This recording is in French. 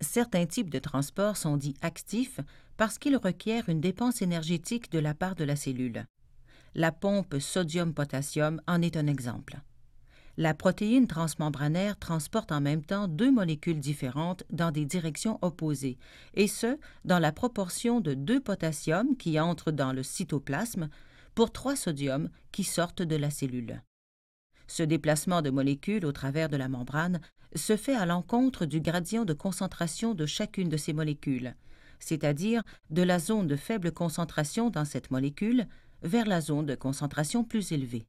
Certains types de transport sont dits actifs parce qu'ils requièrent une dépense énergétique de la part de la cellule. La pompe sodium-potassium en est un exemple. La protéine transmembranaire transporte en même temps deux molécules différentes dans des directions opposées, et ce, dans la proportion de deux potassium qui entrent dans le cytoplasme pour trois sodium qui sortent de la cellule. Ce déplacement de molécules au travers de la membrane se fait à l'encontre du gradient de concentration de chacune de ces molécules, c'est-à-dire de la zone de faible concentration dans cette molécule vers la zone de concentration plus élevée.